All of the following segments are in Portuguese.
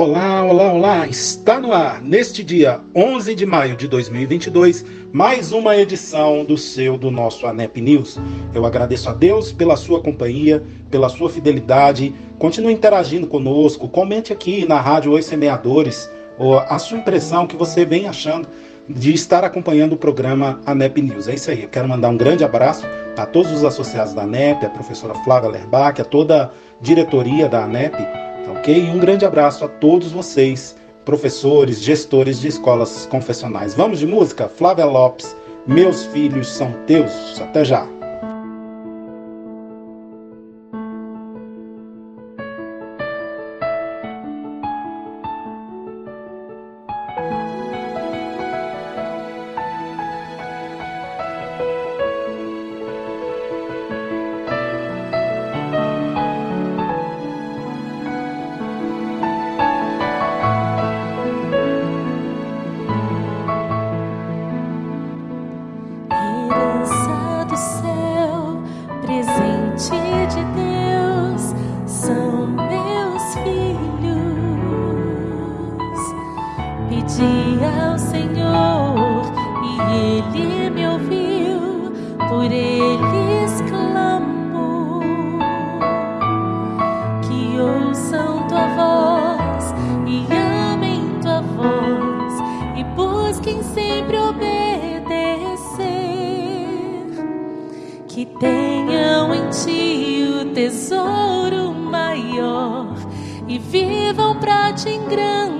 Olá, olá, olá! Está no ar, neste dia 11 de maio de 2022, mais uma edição do seu, do nosso ANEP News. Eu agradeço a Deus pela sua companhia, pela sua fidelidade. Continue interagindo conosco, comente aqui na Rádio Oi Semeadores a sua impressão que você vem achando de estar acompanhando o programa ANEP News. É isso aí, eu quero mandar um grande abraço a todos os associados da ANEP, a professora Flávia Lerbach, a toda a diretoria da ANEP ok? Um grande abraço a todos vocês, professores, gestores de escolas confessionais. Vamos de música? Flávia Lopes, Meus Filhos São Teus. Até já! tesouro maior e vivam para te engrandecer.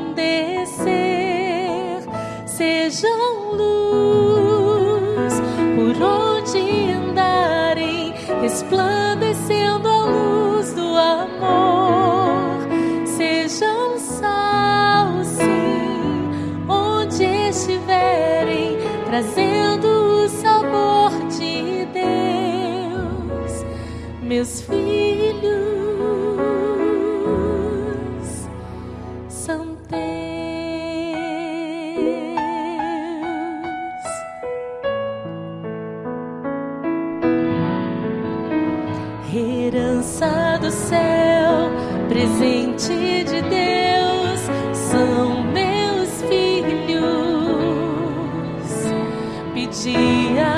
meus filhos são teus. Herança do céu, presente de Deus, são meus filhos. Pedia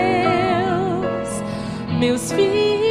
meus filhos.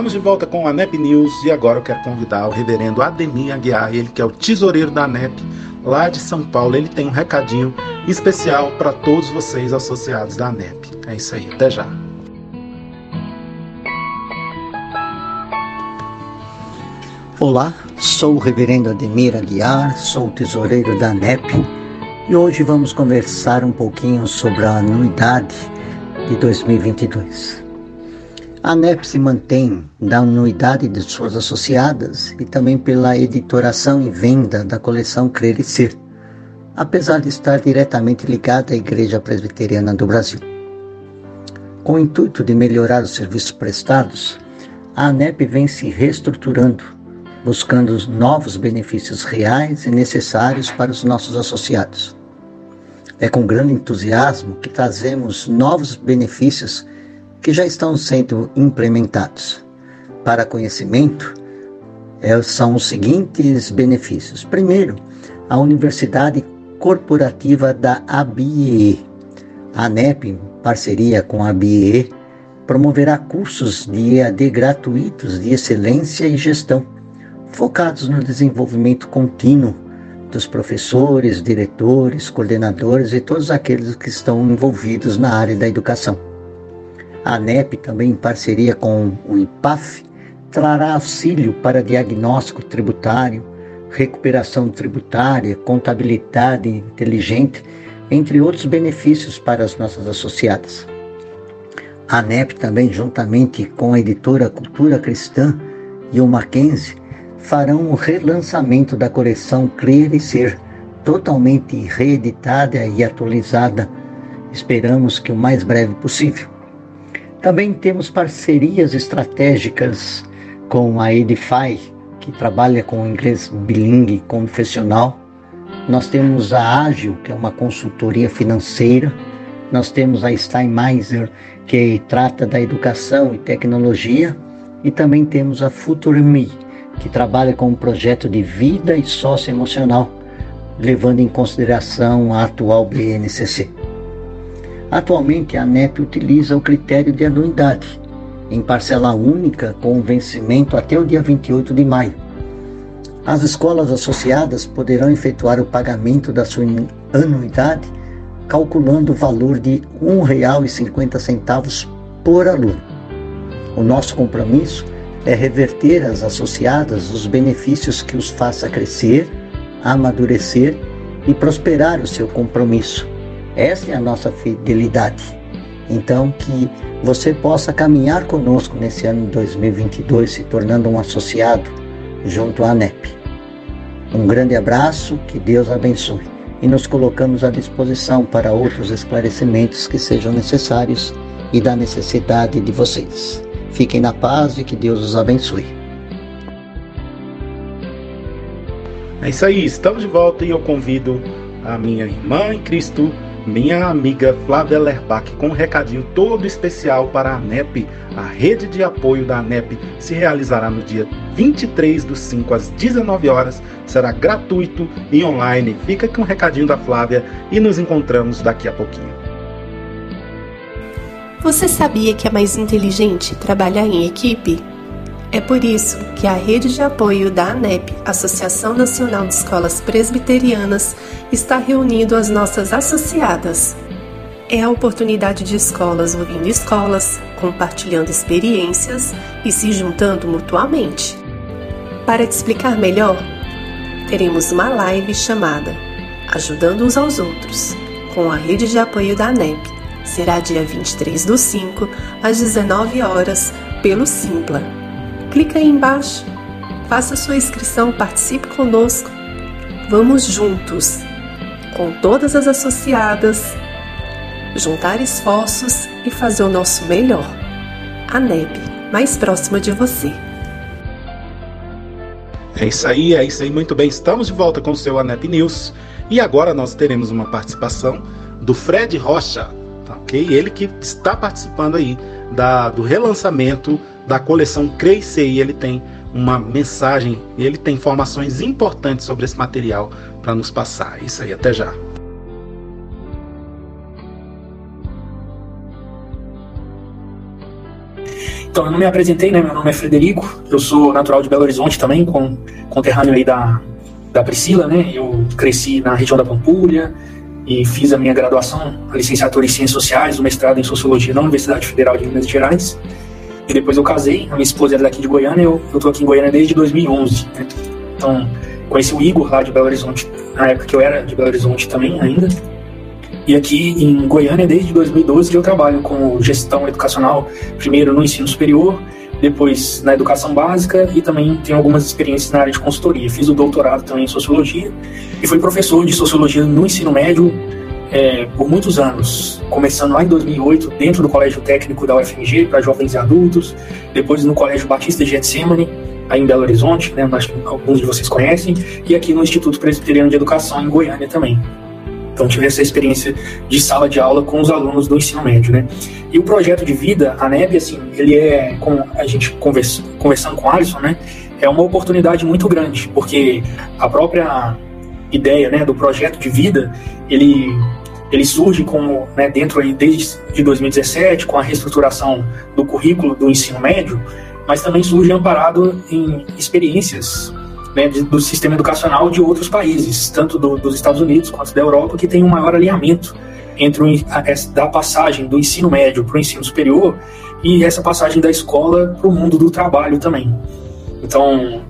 Estamos de volta com a NEP News e agora eu quero convidar o reverendo Ademir Aguiar, ele que é o tesoureiro da NEP lá de São Paulo. Ele tem um recadinho especial para todos vocês associados da NEP. É isso aí, até já. Olá, sou o reverendo Ademir Aguiar, sou o tesoureiro da NEP e hoje vamos conversar um pouquinho sobre a anuidade de 2022. A ANEP se mantém da anuidade de suas associadas e também pela editoração e venda da coleção Crer e Ser, apesar de estar diretamente ligada à Igreja Presbiteriana do Brasil. Com o intuito de melhorar os serviços prestados, a ANEP vem se reestruturando, buscando novos benefícios reais e necessários para os nossos associados. É com grande entusiasmo que trazemos novos benefícios que já estão sendo implementados. Para conhecimento, é, são os seguintes benefícios. Primeiro, a Universidade Corporativa da ABIE. A ANEP, em parceria com a ABIE, promoverá cursos de EAD gratuitos de excelência e gestão, focados no desenvolvimento contínuo dos professores, diretores, coordenadores e todos aqueles que estão envolvidos na área da educação. A ANEP, também em parceria com o IPAF, trará auxílio para diagnóstico tributário, recuperação tributária, contabilidade inteligente, entre outros benefícios para as nossas associadas. A ANEP também, juntamente com a editora Cultura Cristã e o Mackenzie, farão o relançamento da coleção Crer e Ser, totalmente reeditada e atualizada. Esperamos que o mais breve possível. Também temos parcerias estratégicas com a Edify, que trabalha com inglês bilingue confessional. Nós temos a Ágil, que é uma consultoria financeira. Nós temos a Steinmeiser, que trata da educação e tecnologia. E também temos a FutureMe, que trabalha com um projeto de vida e socioemocional, levando em consideração a atual BNCC. Atualmente, a ANEP utiliza o critério de anuidade, em parcela única, com vencimento até o dia 28 de maio. As escolas associadas poderão efetuar o pagamento da sua anuidade calculando o valor de R$ 1,50 por aluno. O nosso compromisso é reverter às associadas os benefícios que os faça crescer, amadurecer e prosperar o seu compromisso essa é a nossa fidelidade. Então, que você possa caminhar conosco nesse ano de 2022, se tornando um associado junto à ANEP. Um grande abraço, que Deus abençoe. E nos colocamos à disposição para outros esclarecimentos que sejam necessários e da necessidade de vocês. Fiquem na paz e que Deus os abençoe. É isso aí, estamos de volta e eu convido a minha irmã em Cristo, minha amiga Flávia Lerbach com um recadinho todo especial para a ANEP. A rede de apoio da ANEP se realizará no dia 23 do 5 às 19 horas. Será gratuito e online. Fica com um recadinho da Flávia e nos encontramos daqui a pouquinho. Você sabia que é mais inteligente trabalhar em equipe? É por isso que a rede de apoio da ANEP, Associação Nacional de Escolas Presbiterianas, está reunindo as nossas associadas. É a oportunidade de escolas ouvindo escolas, compartilhando experiências e se juntando mutuamente. Para te explicar melhor, teremos uma live chamada Ajudando uns aos Outros, com a rede de apoio da ANEP. Será dia 23 do 5, às 19 horas, pelo Simpla clica aí embaixo, faça sua inscrição, participe conosco. Vamos juntos, com todas as associadas, juntar esforços e fazer o nosso melhor. A NEP, mais próxima de você. É isso aí, é isso aí, muito bem. Estamos de volta com o seu ANEP News e agora nós teremos uma participação do Fred Rocha, tá ok? Ele que está participando aí da, do relançamento da coleção Crescer e ele tem uma mensagem, ele tem informações importantes sobre esse material para nos passar. É isso aí, até já. Então, eu não me apresentei, né? Meu nome é Frederico, eu sou natural de Belo Horizonte também, com, conterrâneo aí da, da Priscila, né? Eu cresci na região da Pampulha e fiz a minha graduação, a licenciatura em Ciências Sociais, o mestrado em Sociologia na Universidade Federal de Minas Gerais. E depois eu casei, a minha esposa era daqui de Goiânia, eu, tô aqui em Goiânia desde 2011, né? Então, conheci o Igor lá de Belo Horizonte, na época que eu era de Belo Horizonte também ainda. E aqui em Goiânia, desde 2012, que eu trabalho com gestão educacional, primeiro no ensino superior, depois na educação básica e também tenho algumas experiências na área de consultoria. Fiz o doutorado também em sociologia e fui professor de sociologia no ensino médio é, por muitos anos, começando lá em 2008 dentro do Colégio Técnico da UFMG para jovens e adultos, depois no Colégio Batista de Getsemane, aí em Belo Horizonte, né, acho que alguns de vocês conhecem, e aqui no Instituto Presbiteriano de Educação em Goiânia também. Então tive essa experiência de sala de aula com os alunos do ensino médio, né? E o projeto de vida, a NEB, assim, ele é, como a gente conversa, conversando com o Alisson, né? É uma oportunidade muito grande, porque a própria ideia, né, do projeto de vida, ele ele surge como, né, dentro aí desde de 2017, com a reestruturação do currículo do ensino médio, mas também surge amparado em experiências né, do sistema educacional de outros países, tanto do, dos Estados Unidos quanto da Europa, que tem um maior alinhamento entre o, a, da passagem do ensino médio para o ensino superior e essa passagem da escola para o mundo do trabalho também. Então,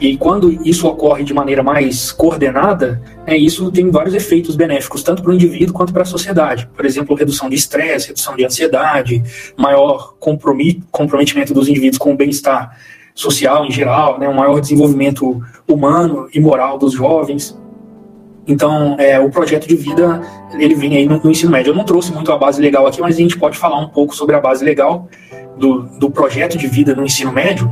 e quando isso ocorre de maneira mais coordenada, né, isso tem vários efeitos benéficos, tanto para o indivíduo quanto para a sociedade. Por exemplo, redução de estresse, redução de ansiedade, maior comprometimento dos indivíduos com o bem-estar social em geral, né, um maior desenvolvimento humano e moral dos jovens. Então, é, o projeto de vida, ele vem aí no, no, ensino médio. Eu não trouxe muito a base legal aqui, mas a gente pode falar um pouco sobre a base legal do, do projeto de vida no ensino médio.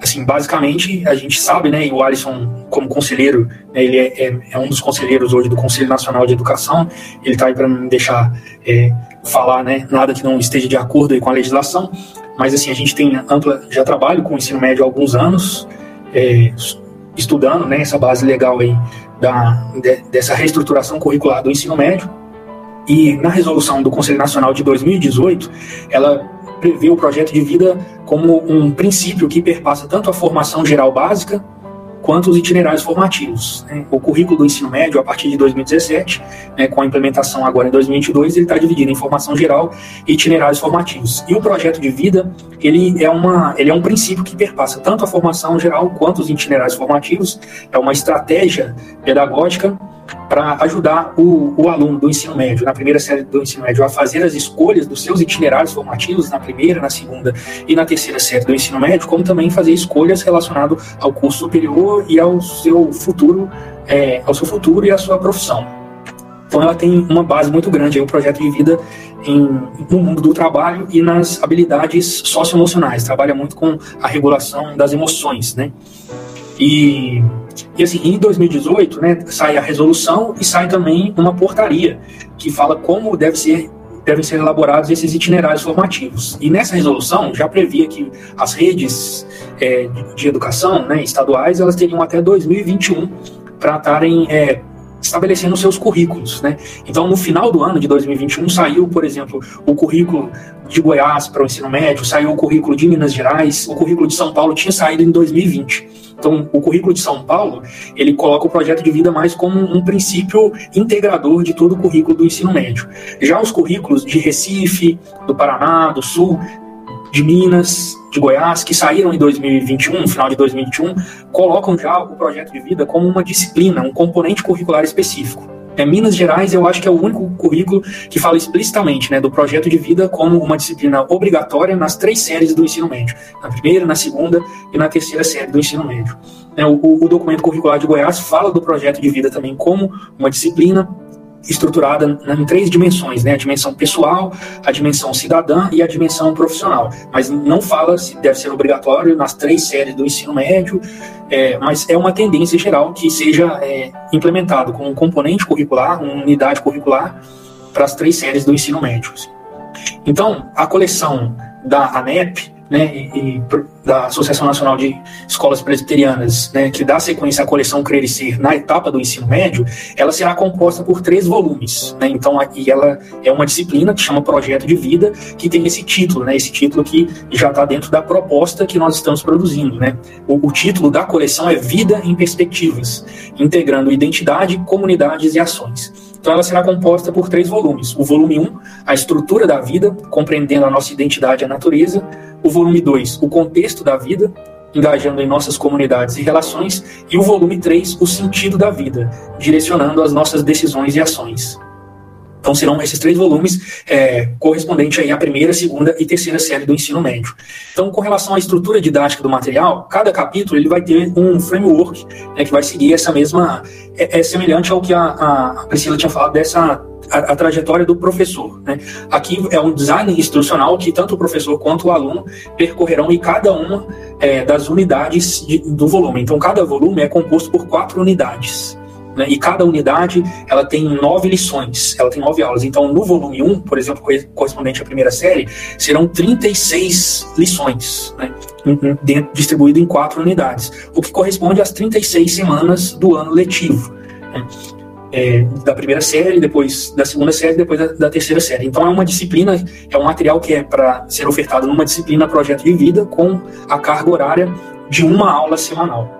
Assim, basicamente, a gente sabe, né, e o Alisson, como conselheiro, né, ele é, é, é, um dos conselheiros hoje do Conselho Nacional de Educação, ele está aí para não deixar é, falar né, nada que não esteja de acordo com a legislação, mas assim, a gente tem ampla, já trabalho com o ensino médio há alguns anos, é, estudando né, essa base legal aí da, de, dessa reestruturação curricular do ensino médio. E na resolução do Conselho Nacional de 2018, ela prevê o projeto de vida como um princípio que perpassa tanto a formação geral básica quanto os itinerários formativos. Né? O currículo do ensino médio, a partir de 2017, né, com a implementação agora em 2022, ele está dividido em formação geral e itinerários formativos. E o projeto de vida, ele é, uma, ele é um princípio que perpassa tanto a formação geral quanto os itinerários formativos, é uma estratégia pedagógica para ajudar o, o, aluno do ensino médio, na primeira série do ensino médio, a fazer as escolhas dos seus itinerários formativos na primeira, na segunda e na terceira série do ensino médio, como também fazer escolhas relacionadas ao curso superior e ao seu futuro, é, ao seu futuro e à sua profissão. Então ela tem uma base muito grande, aí, o projeto de vida em, no mundo do trabalho e nas habilidades socioemocionais. Trabalha muito com a regulação das emoções, né? E e assim, em 2018, né, sai a resolução e sai também uma portaria que fala como deve ser devem ser elaborados esses itinerários formativos. E nessa resolução já previa que as redes é, de educação né, estaduais elas teriam até 2021 para estarem é, estabelecendo seus currículos, né? Então, no final do ano de 2021 saiu, por exemplo, o currículo de Goiás para o ensino médio, saiu o currículo de Minas Gerais, o currículo de São Paulo tinha saído em 2020. Então, o currículo de São Paulo, ele coloca o projeto de vida mais como um princípio integrador de todo o currículo do ensino médio. Já os currículos de Recife, do Paraná, do Sul, de Minas, de Goiás, que saíram em 2021, final de 2021, colocam já o projeto de vida como uma disciplina, um componente curricular específico. É, Minas Gerais, eu acho que é o único currículo que fala explicitamente né, do projeto de vida como uma disciplina obrigatória nas três séries do ensino médio: na primeira, na segunda e na terceira série do ensino médio. É, o, o documento curricular de Goiás fala do projeto de vida também como uma disciplina. Estruturada em três dimensões, né? A dimensão pessoal, a dimensão cidadã e a dimensão profissional. Mas não fala se deve ser obrigatório nas três séries do ensino médio, é, mas é uma tendência geral que seja é, implementado como um componente curricular, uma unidade curricular para as três séries do ensino médio. Assim. Então, a coleção da ANEP né, e, e, da Associação Nacional de Escolas Presbiterianas, né, que dá sequência à coleção Crer e Ser na etapa do ensino médio, ela será composta por três volumes. Né, então, e ela é uma disciplina que chama Projeto de Vida, que tem esse título, né, esse título que já está dentro da proposta que nós estamos produzindo. Né. O, o título da coleção é Vida em Perspectivas, integrando identidade, comunidades e ações. Então ela será composta por três volumes. O volume 1, a estrutura da vida, compreendendo a nossa identidade e a natureza. O volume 2, o contexto da vida, engajando em nossas comunidades e relações. E o volume 3, o sentido da vida, direcionando as nossas decisões e ações. Então serão esses três volumes é, correspondentes aí à primeira, segunda e terceira série do ensino médio. Então, com relação à estrutura didática do material, cada capítulo ele vai ter um framework né, que vai seguir essa mesma. É, é semelhante ao que a, a, Priscila tinha falado dessa a, a, trajetória do professor. Né? Aqui é um design instrucional que tanto o professor quanto o aluno percorrerão em cada uma é, das unidades de, do volume. Então, cada volume é composto por quatro unidades. Né? E cada unidade ela tem nove lições, ela tem nove aulas. Então, no volume 1, por exemplo, correspondente à primeira série, serão 36 lições, né? Dentro, distribuído em quatro unidades, o que corresponde às 36 semanas do ano letivo. Né? É, da primeira série, depois da segunda série, depois da, da, terceira série. Então é uma disciplina, é um material que é para ser ofertado numa disciplina projeto de vida com a carga horária de uma aula semanal.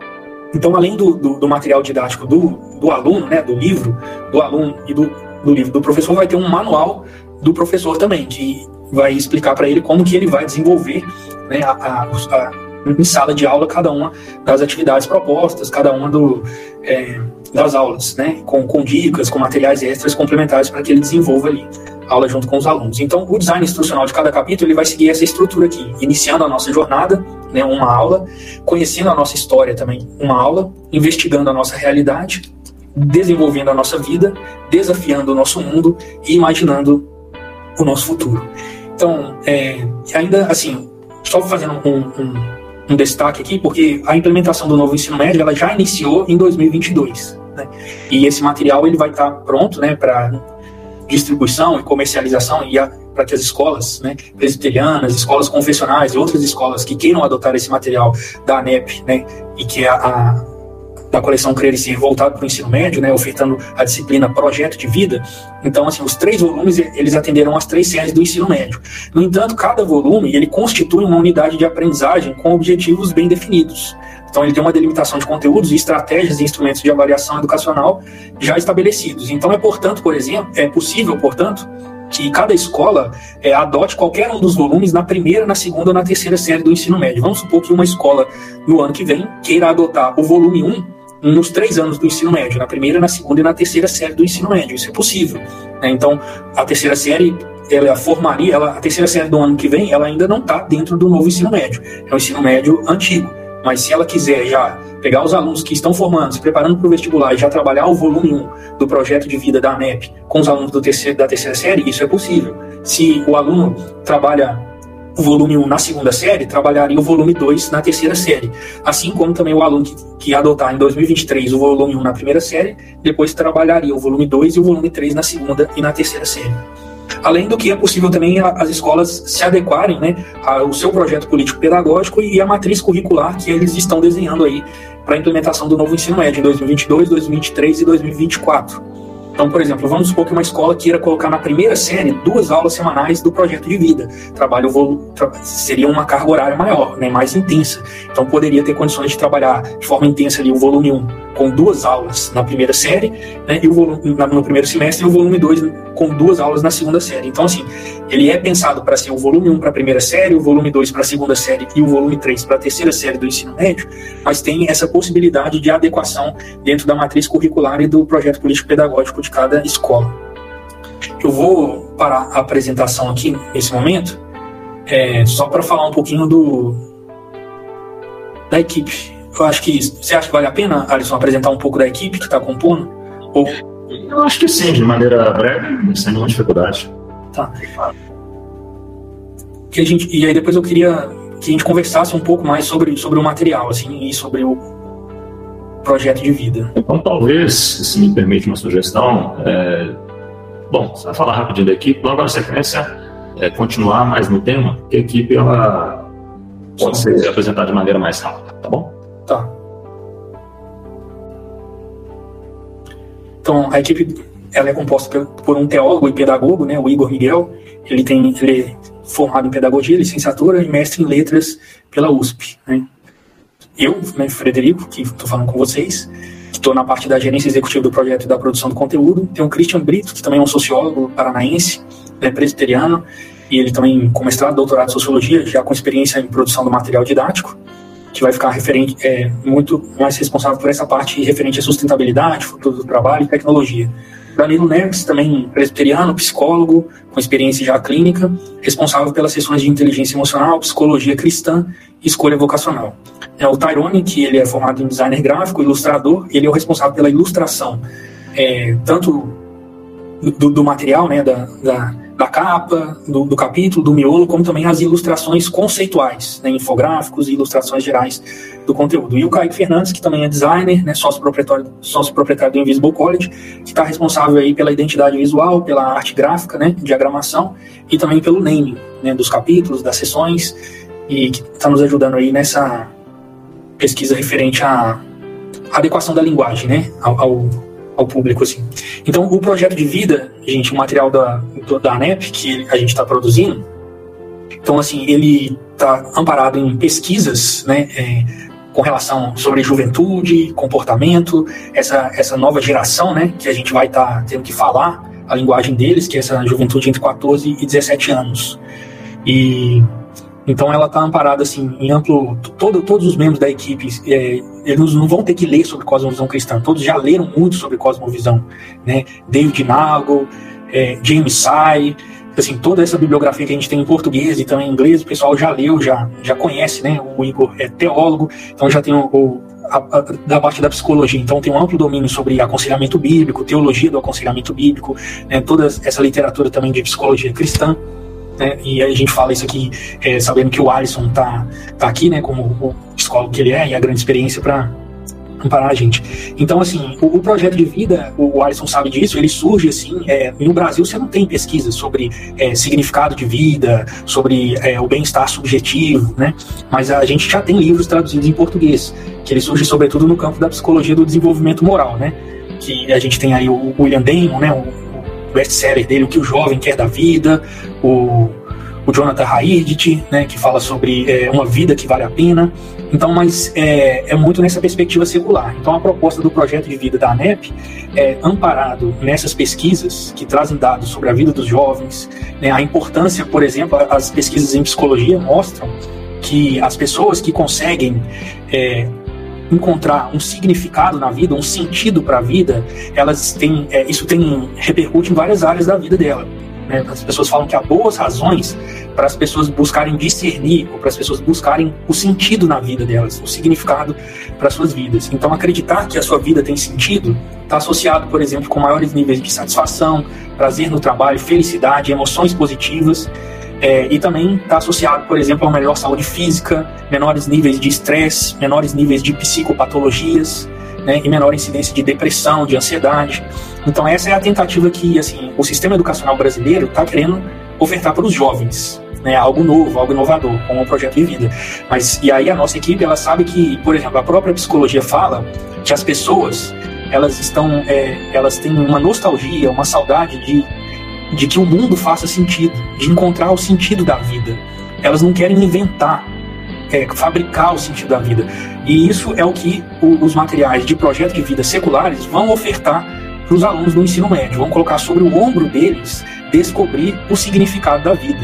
Então, além do, do, do, material didático do, do aluno, né, do livro, do aluno e do, livro do professor, vai ter um manual do professor também, que vai explicar para ele como que ele vai desenvolver né, a, a, em sala de aula cada uma das atividades propostas, cada uma do, é, das aulas, né, com, com dicas, com materiais extras complementares para que ele desenvolva ali aula junto com os alunos. Então, o design instrucional de cada capítulo ele vai seguir essa estrutura aqui, iniciando a nossa jornada, né, uma aula, conhecendo a nossa história também, uma aula, investigando a nossa realidade, desenvolvendo a nossa vida, desafiando o nosso mundo e imaginando o nosso futuro. Então, é, ainda assim, só fazendo um, um, um, destaque aqui, porque a implementação do novo ensino médio ela já iniciou em 2022. Né? E esse material ele vai estar pronto né, para distribuição e comercialização e para que as escolas né, presbiterianas, escolas confessionais e outras escolas que queiram adotar esse material da ANEP, né, e que é a da coleção Crer e Ser voltado para o ensino médio, né, ofertando a disciplina Projeto de Vida. Então, assim, os três volumes, eles atenderam as três séries do ensino médio. No entanto, cada volume, ele constitui uma unidade de aprendizagem com objetivos bem definidos. Então, ele tem uma delimitação de conteúdos, estratégias e instrumentos de avaliação educacional já estabelecidos. Então, é, portanto, por exemplo, é possível, portanto, que cada escola é, adote qualquer um dos volumes na primeira, na segunda ou na terceira série do ensino médio. Vamos supor que uma escola, no ano que vem, queira adotar o volume 1 nos três anos do ensino médio, na primeira, na segunda e na terceira série do ensino médio. Isso é possível. Né? Então, a terceira série ela formaria, ela, a terceira série do ano que vem, ela ainda não está dentro do novo ensino médio. É o ensino médio antigo. Mas se ela quiser já pegar os alunos que estão formando, se preparando para o vestibular e já trabalhar o volume 1 do projeto de vida da ANEP com os alunos do terceiro, da terceira série, isso é possível. Se o aluno trabalha o volume 1 na segunda série, trabalharia o volume 2 na terceira série. Assim como também o aluno que, que adotar em 2023 o volume 1 na primeira série, depois trabalharia o volume 2 e o volume 3 na segunda e na terceira série. Além do que é possível também as escolas se adequarem né, ao seu projeto político-pedagógico e à matriz curricular que eles estão desenhando aí para a implementação do novo ensino médio em 2022, 2023 e 2024. Então, por exemplo, vamos supor que uma escola queira colocar na primeira série duas aulas semanais do projeto de vida. Trabalho tra seria uma carga horária maior, né, mais intensa. Então, poderia ter condições de trabalhar de forma intensa ali o volume 1 com duas aulas na primeira série, né, e o volume, no primeiro semestre, e o volume 2 com duas aulas na segunda série. Então, assim, ele é pensado para ser o volume 1 para a primeira série, o volume 2 para a segunda série e o volume 3 para a terceira série do ensino médio, mas tem essa possibilidade de adequação dentro da matriz curricular e do projeto político-pedagógico de cada escola. Eu vou parar a apresentação aqui nesse momento, é, só para falar um pouquinho do da equipe eu acho que você acha que vale a pena, Alisson, apresentar um pouco da equipe que está compondo? Ou Eu acho que sim, de maneira breve, sem nenhuma dificuldade. Tá. Que a gente, e aí depois eu queria que a gente conversasse um pouco mais sobre, sobre o material, assim, e sobre o projeto de vida. Então, talvez, se me permite uma sugestão, é... bom, você vai falar rapidinho da equipe, logo na sequência, é, continuar mais no tema, que a equipe ela pode ser apresentada de maneira mais rápida, tá bom? Tá. Então, a equipe ela é composta por um teólogo e pedagogo, né, o Igor Miguel. Ele tem ele é formado em pedagogia, licenciatura e mestre em letras pela USP. Né. Eu, né, Frederico, que estou falando com vocês, estou na parte da gerência executiva do projeto e da produção do conteúdo. Tem o Christian Brito, que também é um sociólogo paranaense, é presbiteriano, e ele também com mestrado, doutorado em sociologia, já com experiência em produção do material didático, que vai ficar referente, é, muito mais responsável por essa parte referente à sustentabilidade, futuro do trabalho e tecnologia. Danilo Neves, também presbiteriano, psicólogo, com experiência já clínica, responsável pelas sessões de inteligência emocional, psicologia cristã e escolha vocacional. É o Tyrone, que ele é formado em designer gráfico, ilustrador, ele é o responsável pela ilustração, é, tanto do, do, material, né, da, da da capa, do, do, capítulo, do miolo, como também as ilustrações conceituais, né, infográficos e ilustrações gerais do conteúdo. E o Kaique Fernandes, que também é designer, né, sócio proprietário, sócio proprietário do Invisible College, que está responsável aí pela identidade visual, pela arte gráfica, né, diagramação, e também pelo naming né, dos capítulos, das sessões, e que está nos ajudando aí nessa pesquisa referente à adequação da linguagem né, ao, ao ao público, assim. Então, o projeto de vida, gente, o material da, da ANEP que a gente está produzindo, então, assim, ele está amparado em pesquisas, né, é, com relação sobre juventude, comportamento, essa, essa nova geração, né, que a gente vai estar tá tendo que falar a linguagem deles, que é essa juventude entre 14 e 17 anos. E então ela está amparada assim em amplo. Todo, todos os membros da equipe é, eles não vão ter que ler sobre cosmovisão cristã. Todos já leram muito sobre cosmovisão, né? David Nagel, é, James Sai, assim toda essa bibliografia que a gente tem em português e também em inglês, o pessoal já leu, já já conhece, né? O Igor é teólogo, então já tem o, o a, a, da parte da psicologia, então tem um amplo domínio sobre aconselhamento bíblico, teologia do aconselhamento bíblico, né, toda essa literatura também de psicologia cristã. Né? E a gente fala isso aqui é, sabendo que o Alisson tá, tá aqui, né, como o psicólogo que ele é, e a grande experiência para amparar a gente. Então, assim, o, o, projeto de vida, o Alisson sabe disso, ele surge assim, é, no Brasil você não tem pesquisa sobre é, significado de vida, sobre é, o bem-estar subjetivo, né? Mas a gente já tem livros traduzidos em português, que ele surge sobretudo no campo da psicologia do desenvolvimento moral, né? Que a gente tem aí o William Damon, né? O, best-seller dele, O que o Jovem Quer da Vida, o, o Jonathan Haidt, né, que fala sobre é, uma vida que vale a pena. Então, mas é, é, muito nessa perspectiva secular. Então, a proposta do projeto de vida da ANEP é amparado nessas pesquisas que trazem dados sobre a vida dos jovens, né, a importância, por exemplo, as pesquisas em psicologia mostram que as pessoas que conseguem é, encontrar um significado na vida, um sentido para a vida, elas têm, é, isso tem repercute em várias áreas da vida dela. Né? As pessoas falam que há boas razões para as pessoas buscarem discernir, ou para as pessoas buscarem o sentido na vida delas, o significado para suas vidas. Então, acreditar que a sua vida tem sentido está associado, por exemplo, com maiores níveis de satisfação, prazer no trabalho, felicidade, emoções positivas. É, e também está associado, por exemplo, a uma melhor saúde física, menores níveis de estresse, menores níveis de psicopatologias, né, e menor incidência de depressão, de ansiedade. Então essa é a tentativa que assim o sistema educacional brasileiro está querendo ofertar para os jovens, né, algo novo, algo inovador, como um projeto de vida. Mas e aí a nossa equipe ela sabe que, por exemplo, a própria psicologia fala que as pessoas elas estão, é, elas têm uma nostalgia, uma saudade de de que o mundo faça sentido, de encontrar o sentido da vida. Elas não querem inventar, é, fabricar o sentido da vida. E isso é o que o, os materiais de projeto de vida seculares vão ofertar para os alunos do ensino médio, vão colocar sobre o ombro deles descobrir o significado da vida.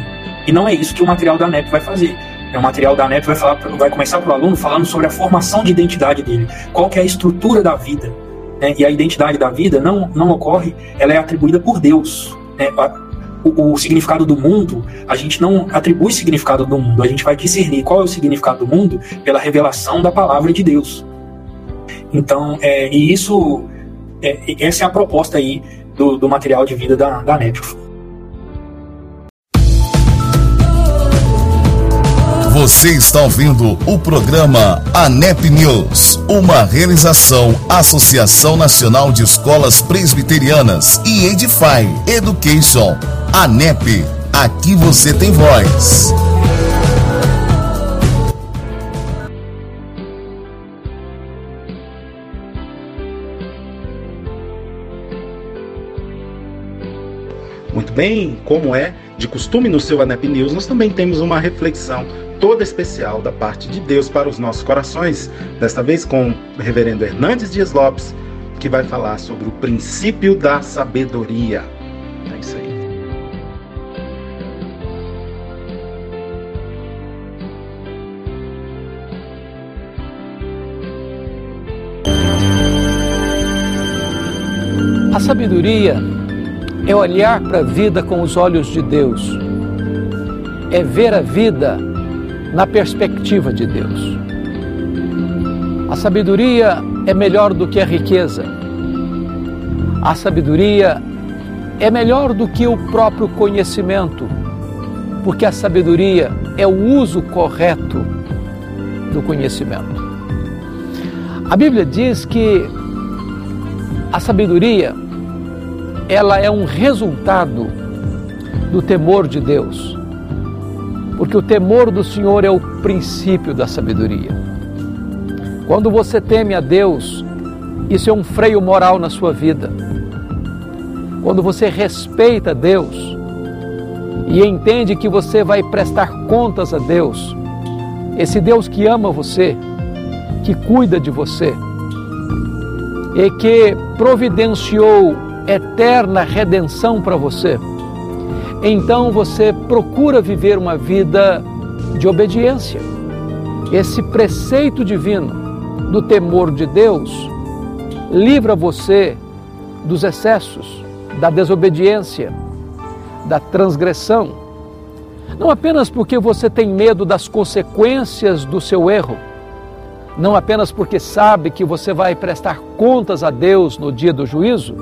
E não é isso que o material da NEP vai fazer. É, o material da NEP vai, falar, vai começar para o aluno falando sobre a formação de identidade dele, qual que é a estrutura da vida. Né? E a identidade da vida não, não ocorre, ela é atribuída por Deus é, o, o, significado do mundo, a gente não atribui significado do mundo, a gente vai discernir qual é o significado do mundo pela revelação da palavra de Deus. Então, é, e isso é, essa é a proposta aí do, do material de vida da, da NEP. Você está ouvindo o programa ANEP News, uma realização Associação Nacional de Escolas Presbiterianas e Edify Education. ANEP, aqui você tem voz. Muito bem, como é de costume no seu ANEP News, nós também temos uma reflexão toda especial da parte de Deus para os nossos corações, desta vez com o reverendo Hernandes Dias Lopes, que vai falar sobre o princípio da sabedoria. É isso aí. A sabedoria é olhar para a vida com os olhos de Deus, é ver a vida na perspectiva de Deus. A sabedoria é melhor do que a riqueza. A sabedoria é melhor do que o próprio conhecimento, porque a sabedoria é o uso correto do conhecimento. A Bíblia diz que a sabedoria ela é um resultado do temor de Deus porque o temor do Senhor é o princípio da sabedoria. Quando você teme a Deus, isso é um freio moral na sua vida. Quando você respeita Deus e entende que você vai prestar contas a Deus, esse Deus que ama você, que cuida de você e que providenciou eterna redenção para você então você procura viver uma vida de obediência. Esse preceito divino do temor de Deus livra você dos excessos, da desobediência, da transgressão. Não apenas porque você tem medo das consequências do seu erro, não apenas porque sabe que você vai prestar contas a Deus no dia do juízo,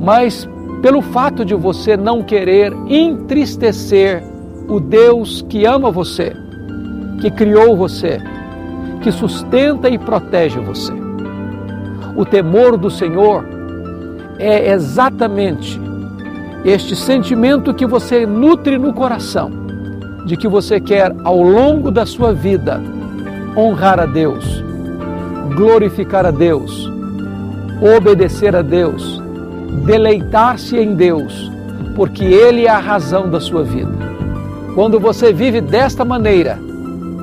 mas pelo fato de você não querer entristecer o Deus que ama você, que criou você, que sustenta e protege você. O temor do Senhor é exatamente este sentimento que você nutre no coração, de que você quer ao longo da sua vida honrar a Deus, glorificar a Deus, obedecer a Deus deleitar-se em Deus, porque Ele é a razão da sua vida. Quando você vive desta maneira,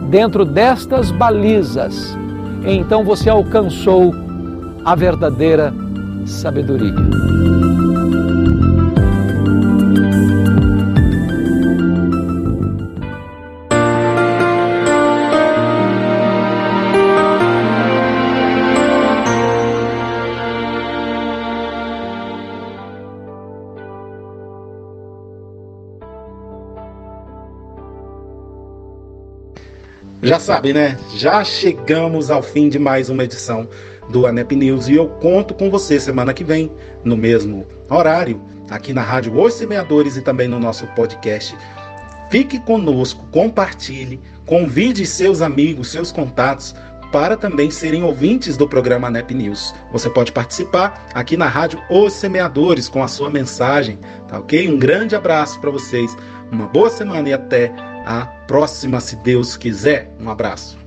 dentro destas balizas, então você alcançou a verdadeira sabedoria. Já sabe, né? Já chegamos ao fim de mais uma edição do ANEP News e eu conto com você semana que vem, no mesmo horário, aqui na Rádio Os Semeadores e também no nosso podcast. Fique conosco, compartilhe, convide seus amigos, seus contatos para também serem ouvintes do programa ANEP News. Você pode participar aqui na Rádio Os Semeadores com a sua mensagem, tá ok? Um grande abraço para vocês, uma boa semana e até a próxima, se Deus quiser. Um abraço.